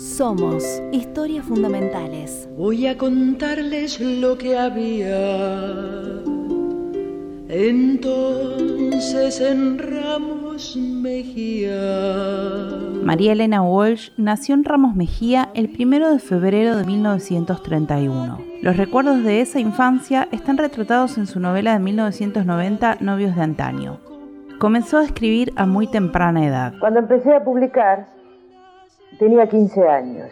Somos Historias Fundamentales. Voy a contarles lo que había entonces en Ramos Mejía. María Elena Walsh nació en Ramos Mejía el 1 de febrero de 1931. Los recuerdos de esa infancia están retratados en su novela de 1990 Novios de antaño. Comenzó a escribir a muy temprana edad. Cuando empecé a publicar, tenía 15 años.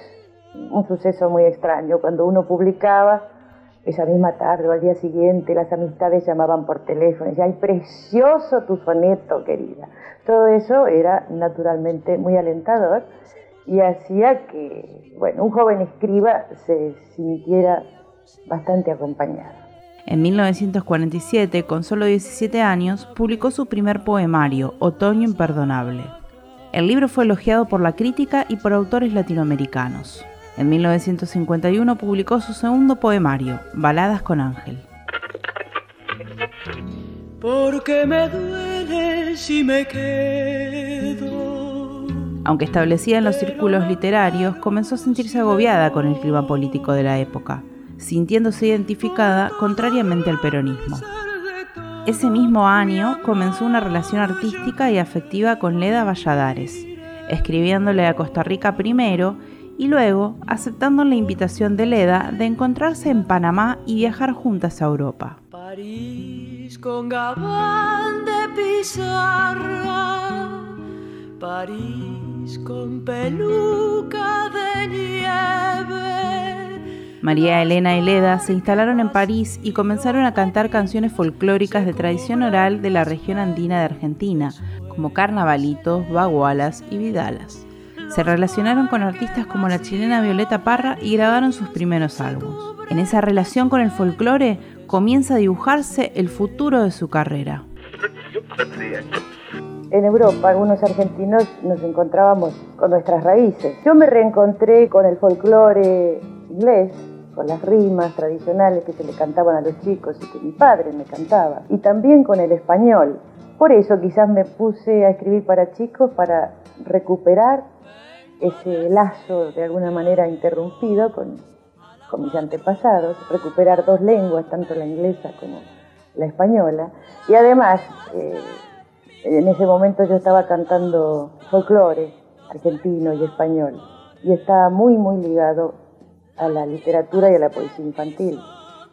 Un suceso muy extraño. Cuando uno publicaba, esa misma tarde o al día siguiente, las amistades llamaban por teléfono y decían, ¡ay, precioso tu soneto, querida! Todo eso era naturalmente muy alentador y hacía que, bueno, un joven escriba se sintiera bastante acompañado. En 1947, con solo 17 años, publicó su primer poemario, Otoño Imperdonable. El libro fue elogiado por la crítica y por autores latinoamericanos. En 1951 publicó su segundo poemario, Baladas con Ángel. Porque me duele si me quedo. Aunque establecida en los círculos literarios, comenzó a sentirse agobiada con el clima político de la época, sintiéndose identificada contrariamente al peronismo. Ese mismo año comenzó una relación artística y afectiva con Leda Valladares, escribiéndole a Costa Rica primero y luego aceptando la invitación de Leda de encontrarse en Panamá y viajar juntas a Europa. París con de pizarra, París con peluca de nieve. María Elena y Leda se instalaron en París y comenzaron a cantar canciones folclóricas de tradición oral de la región andina de Argentina, como carnavalitos, bagualas y vidalas se relacionaron con artistas como la chilena Violeta Parra y grabaron sus primeros álbumes. En esa relación con el folclore comienza a dibujarse el futuro de su carrera. En Europa, algunos argentinos nos encontrábamos con nuestras raíces. Yo me reencontré con el folclore inglés, con las rimas tradicionales que se le cantaban a los chicos y que mi padre me cantaba, y también con el español. Por eso quizás me puse a escribir para chicos para recuperar ese lazo de alguna manera interrumpido con, con mis antepasados, recuperar dos lenguas, tanto la inglesa como la española. Y además, eh, en ese momento yo estaba cantando folclore argentino y español, y estaba muy, muy ligado a la literatura y a la poesía infantil.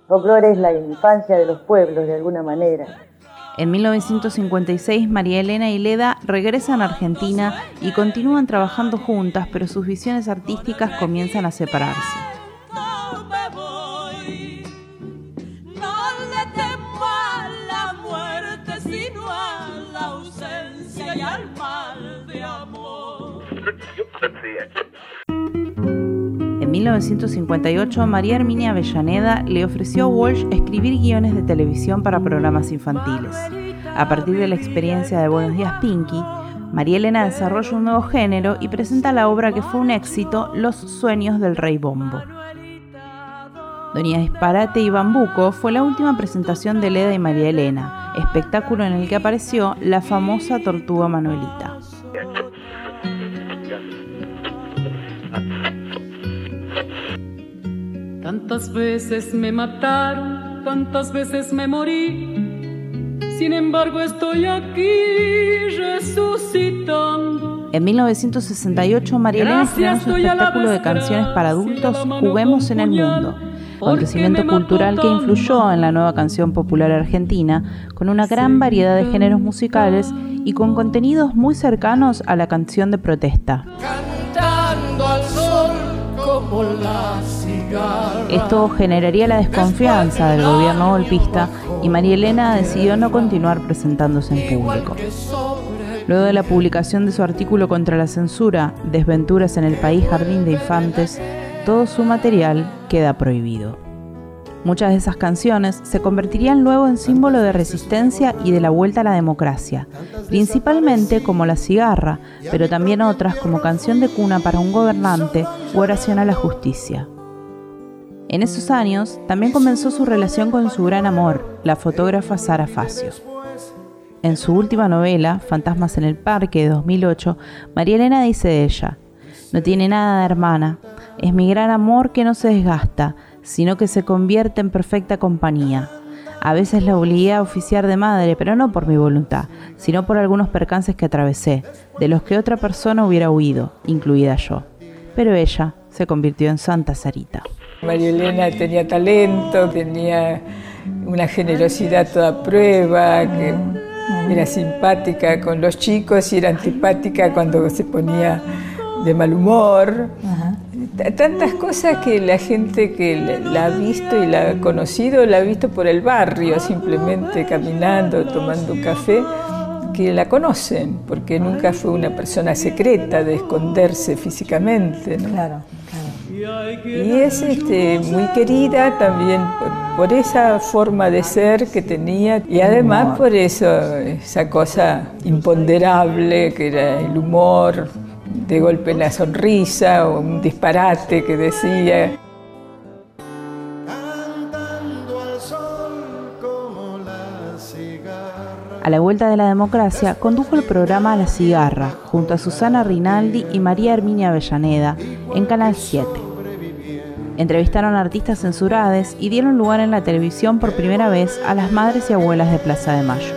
Folclore es la infancia de los pueblos, de alguna manera. En 1956, María Elena y Leda regresan a Argentina y continúan trabajando juntas, pero sus visiones artísticas comienzan a separarse. En 1958, María Herminia Avellaneda le ofreció a Walsh escribir guiones de televisión para programas infantiles. A partir de la experiencia de Buenos Días Pinky, María Elena desarrolla un nuevo género y presenta la obra que fue un éxito, Los sueños del rey Bombo. Doña Disparate y Bambuco fue la última presentación de Leda y María Elena, espectáculo en el que apareció la famosa tortuga Manuelita. Tantas veces me mataron, tantas veces me morí. Sin embargo, estoy aquí resucitando. En 1968, María Elena estrenó su espectáculo de canciones para adultos Juguemos en el Mundo, acontecimiento cultural que influyó en la nueva canción popular argentina, con una gran variedad de géneros musicales y con contenidos muy cercanos a la canción de protesta. Cantando al sol como la esto generaría la desconfianza del gobierno golpista y María Elena decidió no continuar presentándose en público. Luego de la publicación de su artículo contra la censura, Desventuras en el País Jardín de Infantes, todo su material queda prohibido. Muchas de esas canciones se convertirían luego en símbolo de resistencia y de la vuelta a la democracia, principalmente como La cigarra, pero también otras como Canción de cuna para un gobernante o Oración a la justicia. En esos años también comenzó su relación con su gran amor, la fotógrafa Sara Facio. En su última novela, Fantasmas en el Parque de 2008, María Elena dice de ella, No tiene nada de hermana. Es mi gran amor que no se desgasta, sino que se convierte en perfecta compañía. A veces la obligué a oficiar de madre, pero no por mi voluntad, sino por algunos percances que atravesé, de los que otra persona hubiera huido, incluida yo. Pero ella se convirtió en Santa Sarita. María Elena tenía talento, tenía una generosidad toda prueba, que era simpática con los chicos y era antipática cuando se ponía de mal humor. Tantas cosas que la gente que la ha visto y la ha conocido, la ha visto por el barrio, simplemente caminando, tomando un café, que la conocen, porque nunca fue una persona secreta de esconderse físicamente. Claro, Y es este, muy querida también por, esa forma de ser que tenía y además por eso, esa cosa imponderable que era el humor, de golpe la sonrisa o un disparate que decía. A la vuelta de la democracia, condujo el programa La Cigarra junto a Susana Rinaldi y María Herminia Avellaneda en Canal 7. Entrevistaron a artistas censuradas y dieron lugar en la televisión por primera vez a las madres y abuelas de Plaza de Mayo.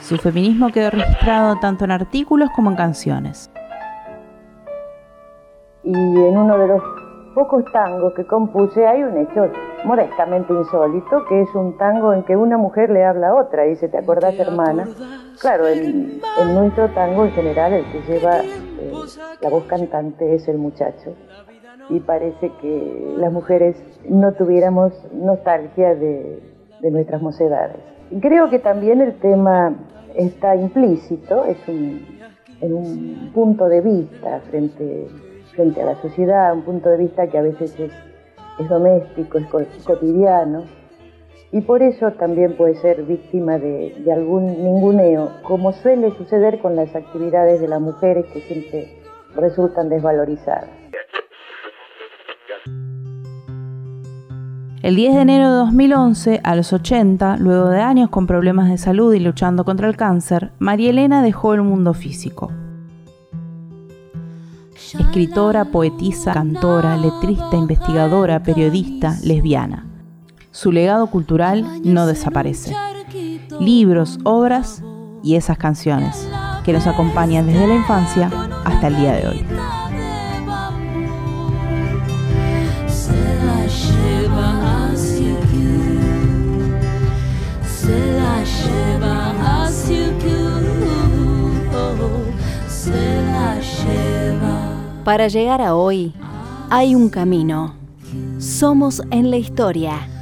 Su feminismo quedó registrado tanto en artículos como en canciones. Y en uno de los pocos tangos que compuse hay un hecho modestamente insólito, que es un tango en que una mujer le habla a otra, y dice, ¿te acordás hermana? Claro, en, nuestro tango en general el que lleva eh, la voz cantante es el muchacho. Y parece que las mujeres no tuviéramos nostalgia de, de nuestras mocedades. Creo que también el tema está implícito, es un, en un punto de vista frente, frente a la sociedad, un punto de vista que a veces es, es doméstico, es cotidiano, y por eso también puede ser víctima de, algún ninguneo, como suele suceder con las actividades de las mujeres que siempre resultan desvalorizadas. El 10 de enero de 2011, a los 80, luego de años con problemas de salud y luchando contra el cáncer, María Elena dejó el mundo físico. Escritora, poetisa, cantora, letrista, investigadora, periodista, lesbiana. Su legado cultural no desaparece. Libros, obras y esas canciones que nos acompañan desde la infancia hasta el día de hoy. Para llegar a hoy, hay un camino. Somos en la historia.